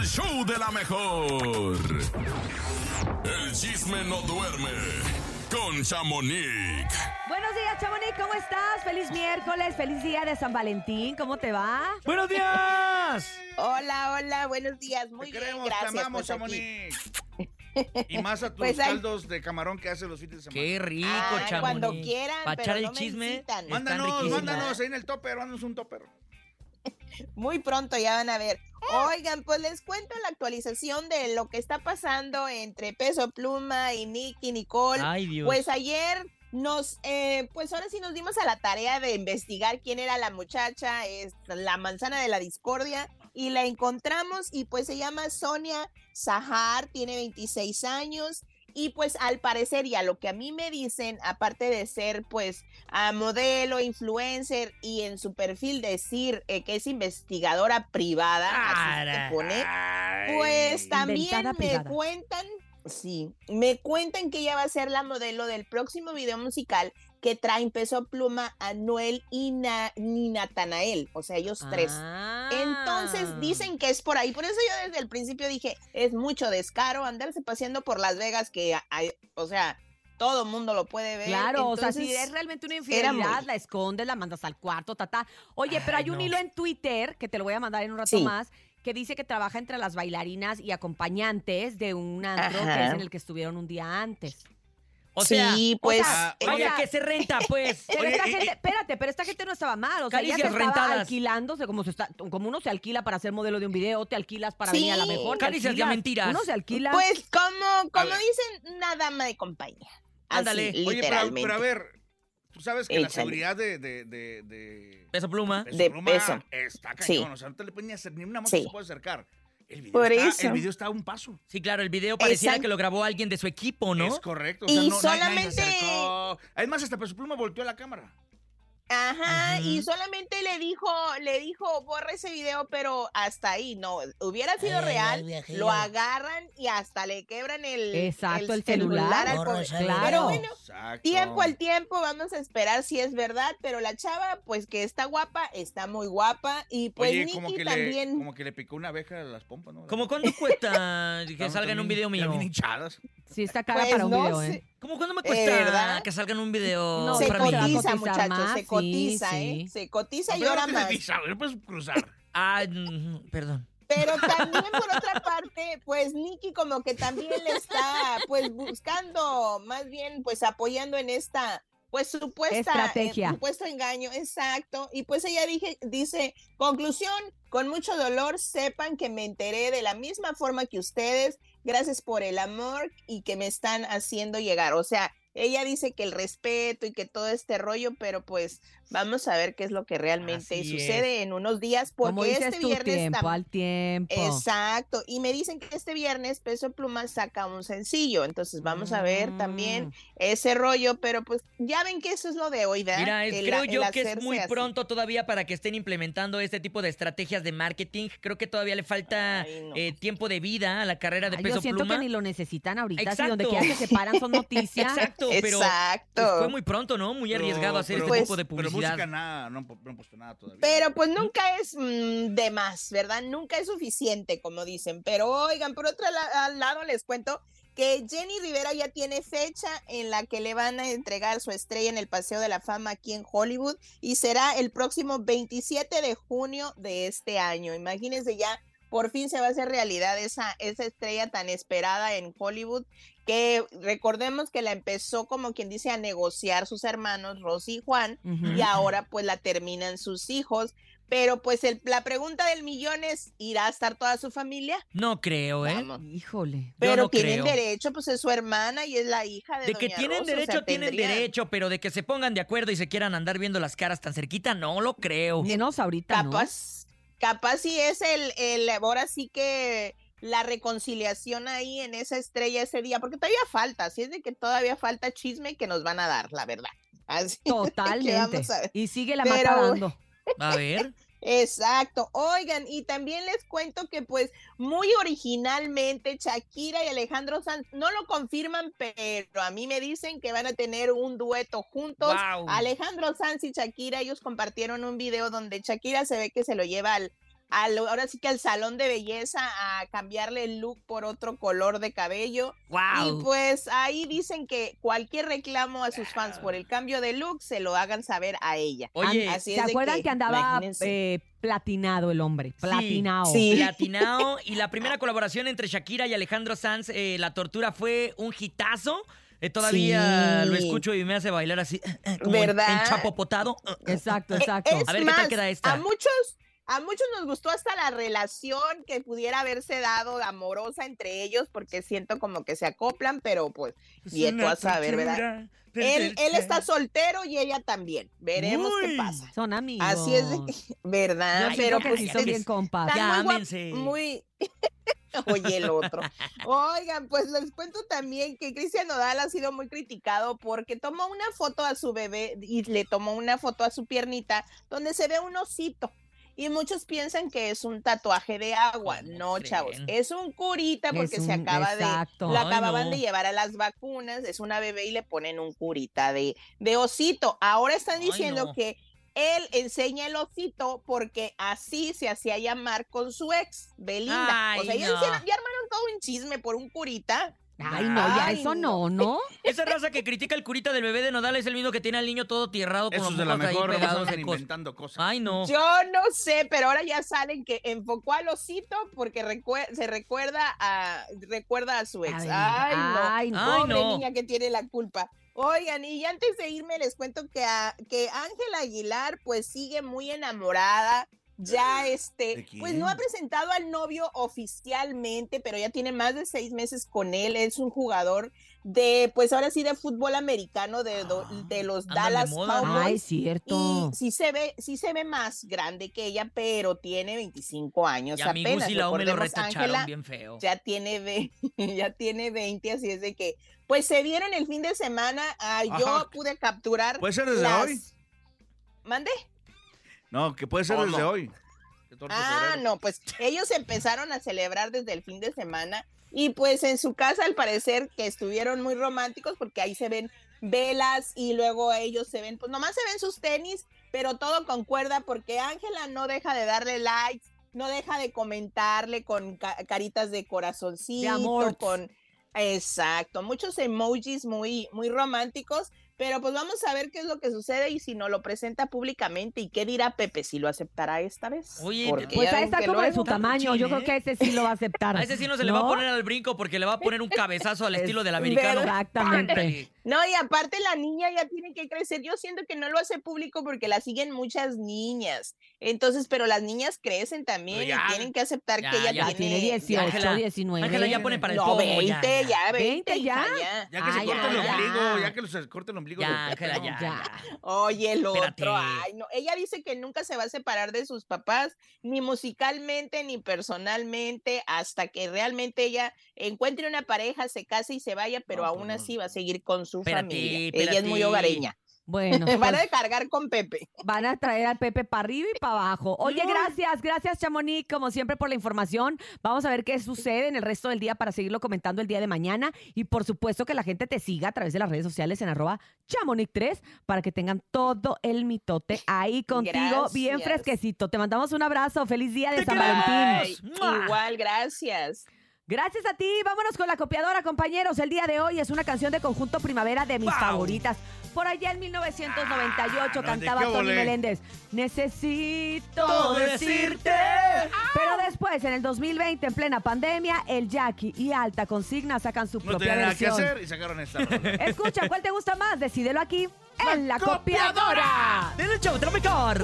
el show de la mejor. El chisme no duerme con Chamonix. Buenos días, Chamonix, ¿cómo estás? Feliz miércoles, feliz día de San Valentín, ¿cómo te va? ¡Buenos días! Hola, hola, buenos días. Muy Te bien, queremos, gracias. te amamos, pues, aquí. Chamonix. Y más a tus Pues, caldos de camarón que hacen los fines de semana. ¡Qué rico, Ay, Chamonix! cuando quieran, Para echar el no chisme, Mándanos, mándanos ahí en el topper, mándanos un topper. Muy pronto ya van a ver. Oigan, pues les cuento la actualización de lo que está pasando entre Peso Pluma y Nicky Nicole. Ay, Dios. Pues ayer nos, eh, pues ahora sí nos dimos a la tarea de investigar quién era la muchacha, es la manzana de la discordia, y la encontramos y pues se llama Sonia Sahar, tiene 26 años. Y pues al parecer, y a lo que a mí me dicen, aparte de ser pues a modelo, influencer y en su perfil decir eh, que es investigadora privada, así se pone, pues también Inventada me privada. cuentan, sí, me cuentan que ella va a ser la modelo del próximo video musical que traen peso pluma a Noel y, Na- y Natanael, o sea, ellos tres. Ah. Entonces dicen que es por ahí. Por eso yo desde el principio dije, es mucho descaro andarse paseando por Las Vegas que, hay- o sea, todo mundo lo puede ver. Claro, o sea, si Entonces, es realmente una infidelidad, muy- la escondes, la mandas al cuarto, tata. Oye, pero Ay, hay un hilo en Twitter, que te lo voy a mandar en un rato Sí. más, que dice que trabaja entre las bailarinas y acompañantes de un antro que es en el que estuvieron un día antes. O sea, sí, pues. sea, vaya o sea- que se renta, pues. Pero esta gente, espérate, pero esta gente no estaba mal. O sea, ella se estaba rentadas. alquilándose como, se está, como uno se alquila para ser modelo de un video, te alquilas para Sí. venir a la mejor. Caricias de mentiras. Uno se alquila. Pues como, como dicen, una dama de compañía. Así, Ándale. Oye, pero, pero a ver, tú sabes que la Échale. seguridad de, de, de, de Peso pluma. Peso De Pluma Peso. está Sí. cañón. O sea, no te le pueden ni hacer ni una mosca Sí. se puede acercar. El video, Por está, eso. el video está a un paso. Sí, claro, el video pareciera Exacto. que lo grabó alguien de su equipo, ¿no? Es correcto. O sea, Y no, nadie- nadie se solamente- acercó. Además, hasta Peso Pluma volteó a la cámara. Ajá, y solamente le dijo, le dijo, borra ese video, pero hasta ahí, no, hubiera sido real, lo agarran y hasta le quebran el, Exacto, el celular. Borra pobre. ese Pero bueno, Exacto. tiempo al tiempo, vamos a esperar si es verdad, pero la chava, pues que está guapa, está muy guapa, y pues Oye, como Nicky que, también. le, como que le picó una abeja a las pompas, ¿no? ¿Cómo cuánto cuesta que salga en un video mío? hinchadas. Sí, está cara Pues para un no video, sé. ¿eh? ¿Cómo cuánto me Eh, cuesta ¿verdad? que salga en un video No, se para se va a mí? cotiza, muchachos, más, se sí, cotiza, sí. ¿eh? Se cotiza y ahora más. visa, no puedes cruzar. Ah, perdón. Pero también por otra parte, pues Nicky como que también le está pues buscando, más bien pues apoyando en esta pues supuesta Estrategia. eh, supuesto engaño, exacto. Y pues ella dije, dice, conclusión, con mucho dolor, sepan que me enteré de la misma forma que ustedes, gracias por el amor y que me están haciendo llegar. O sea, ella dice que el respeto y que todo este rollo, pero pues vamos a ver qué es lo que realmente Así sucede en unos días, porque Como dices este tu viernes tiempo al tiempo. Exacto, y me dicen que este viernes Peso Pluma saca un sencillo, entonces vamos a ver Mm. también ese rollo, pero pues ya ven que eso es lo de hoy, ¿verdad? Mira, es- El- creo el yo que es muy así. pronto todavía para que estén implementando este tipo de estrategias de marketing. Creo que todavía le falta Ay, no. eh, tiempo de vida a la carrera de Ay, Peso yo siento Pluma. que ni lo necesitan ahorita. Si donde quiera que se paran son noticias. Exacto, pero Exacto. pues, fue muy pronto, ¿no? Muy arriesgado hacer pero- este Pues- tipo de Pero publicidad. música nada, no, han puesto nada todavía. Pero pues nunca es mm, de más, ¿verdad? Nunca es suficiente, como dicen. Pero oigan, por otro la- al lado les cuento que Jenny Rivera ya tiene fecha en la que le van a entregar su estrella en el Paseo de la Fama aquí en Hollywood y será el próximo 27 de junio de este año. Imagínense ya, por fin se va a hacer realidad esa, esa estrella tan esperada en Hollywood que recordemos que la empezó como quien dice a negociar sus hermanos Rosy y Juan y ahora pues la terminan sus hijos. Pero pues el- la pregunta del millón es, ¿irá a estar toda su familia? No creo, ¿eh? Vamos. Híjole. Pero no tienen creo. derecho, pues es su hermana y es la hija de De que tienen Rosa, o sea, derecho, tienen derecho, pero de que se pongan de acuerdo y se quieran andar viendo las caras tan cerquita, no lo creo. Menos ahorita, ¿no? Capaz, sí es el, el, ahora sí que la reconciliación ahí en esa estrella ese día, porque todavía falta, así es de que todavía falta chisme que nos van a dar, la verdad. Así que Totalmente. vamos a ver. Y sigue la Pero- mata dando. A ver. Exacto. Oigan, y también les cuento que pues muy originalmente Shakira y Alejandro Sanz no lo confirman, pero a mí me dicen que van a tener un dueto juntos. Alejandro Sanz y Shakira, ellos compartieron un video donde Shakira se ve que se lo lleva al al, ahora sí que al salón de belleza a cambiarle el look por otro color de cabello. Y ¡Wow! pues ahí dicen que cualquier reclamo a sus fans por el cambio de look se lo hagan saber a ella. Oye, Así ¿Se acuerdan que, andaba eh, platinado el hombre? Platinado. Sí. Platinao. Y la primera colaboración entre Shakira y Alejandro Sanz, eh, La Tortura, fue un hitazo. Eh, todavía Sí. lo escucho y me hace bailar así, como en- ¿Verdad? enchapopotado. Exacto, Eh, exacto. Es A ver, ¿qué tal más, queda esta? A muchos, a muchos nos gustó hasta la relación que pudiera haberse dado amorosa entre ellos, porque siento como que se acoplan, pero pues, y tú a saber, ¿verdad? Él, él está soltero y ella también. Veremos qué pasa. Son amigos. Así es, de ¿verdad? Yo pero que pues son bien compas. muy muy Oye, el otro. Oigan, pues les cuento también que Cristian Nodal ha sido muy criticado porque tomó una foto a su bebé y le tomó una foto a su piernita donde se ve un osito. Y muchos piensan que es un tatuaje de agua. ¿Cómo No, creen? chavos. Es un curita porque se acaba de. exacto. Lo Ay, acababan no. de llevar a las vacunas. Es una bebé y le ponen un curita de, de osito. Ahora están Ay, diciendo no. que él enseña el osito porque así se hacía llamar con su ex, Belinda. Ay, o sea, ya, no. hicieron- ya armaron todo un chisme por un curita. Ay, no, ya Ay, eso no, ¿no? Esa raza que critica el curita del bebé de Nodal es el mismo que tiene al niño todo tierrado con Esos los de la ahí mejor no pegados secos. inventando cosas. Ay, no. Yo no sé, pero ahora ya salen que enfocó al osito porque recue- se recuerda a recuerda a su ex. Ay, Ay, no. ay, no. Pobre Ay, no. niña que tiene la culpa. Oigan, y antes de irme les cuento que a- que Ángela Aguilar pues sigue muy enamorada. Ya este, ¿De pues no ha presentado al novio oficialmente, pero ya tiene más de seis meses con él. Es un jugador de, pues ahora sí, de fútbol americano de, Ah, de los Dallas. Cowboys. Ay, cierto. Y sí se ve, sí se ve más grande que ella, pero tiene 25 años Y a apenas. Gus y la O me lo Ángela bien feo. ya tiene ve- ya tiene 20, así es de que pues se vieron el fin de semana. ah, yo Ajá. pude capturar ¿Puede ser desde las- hoy? ¿Mande? No, que puede ser ¿Cómo? desde hoy. 14 de Ah, no, pues ellos empezaron a celebrar desde el fin de semana y pues en su casa al parecer que estuvieron muy románticos porque ahí se ven velas y luego ellos se ven, pues nomás se ven sus tenis, pero todo concuerda porque Ángela no deja de darle likes, no deja de comentarle con ca- caritas de corazoncito, De amor. con exacto, muchos emojis muy muy románticos, pero pues vamos a ver qué es lo que sucede y si no lo presenta públicamente y qué dirá Pepe si lo aceptará esta vez. Oye, Porque Pues ya ahí está como de su tamaño. Yo creo que ese sí lo va a aceptar. A ese sí no se le va a poner al brinco porque le va a poner un cabezazo al estilo del americano. Exactamente. No, y aparte la niña ya tiene que crecer. Yo siento que no lo hace público porque la siguen muchas niñas. Entonces, pero las niñas crecen también ya, y tienen que aceptar ya, que ella ya Ya tiene, tiene 18, Ángela, 19. Ángela ya pone para el no, pomo. 20, ya, ya, ya. 20, 20 ya. ya. Ya que se corte el ombligo, ya que se corte el ombligo. Ya, Ángela, ¿no? ya, Ya. ya. Oye, el Espérate. otro, ay, no. Ella dice que nunca se va a separar de sus papás, ni musicalmente, ni personalmente, hasta que realmente ella encuentre una pareja, se case y se vaya, pero No, aún pues no. así va a seguir con su Espérate, familia. Ella es muy hogareña. Bueno, Van pues, a cargar con Pepe. van a traer al Pepe para arriba y para abajo. Oye, gracias, gracias Chamonix, como siempre por la información. Vamos a ver qué sucede en el resto del día para seguirlo comentando el día de mañana. Y por supuesto que la gente te siga a través de las redes sociales en arroba chamonix3 para que tengan todo el mitote ahí contigo bien fresquecito. Te mandamos un abrazo. Feliz día de San. Valentín. Igual, gracias. Gracias a ti. Vámonos con la copiadora, compañeros. El día de hoy es una canción de conjunto primavera de mis Wow. favoritas. Por allá en 1998 Ah, cantaba ¿de Tony volé? Meléndez. Necesito decirte. Pero después, en el 2020, en plena pandemia, el Jackie y Alta Consigna sacan su No propia tenía nada que versión. hacer y sacaron esta. Escucha, ¿cuál te gusta más? Decídelo aquí en La, copiadora. copiadora. ¡Del show, Tropicar!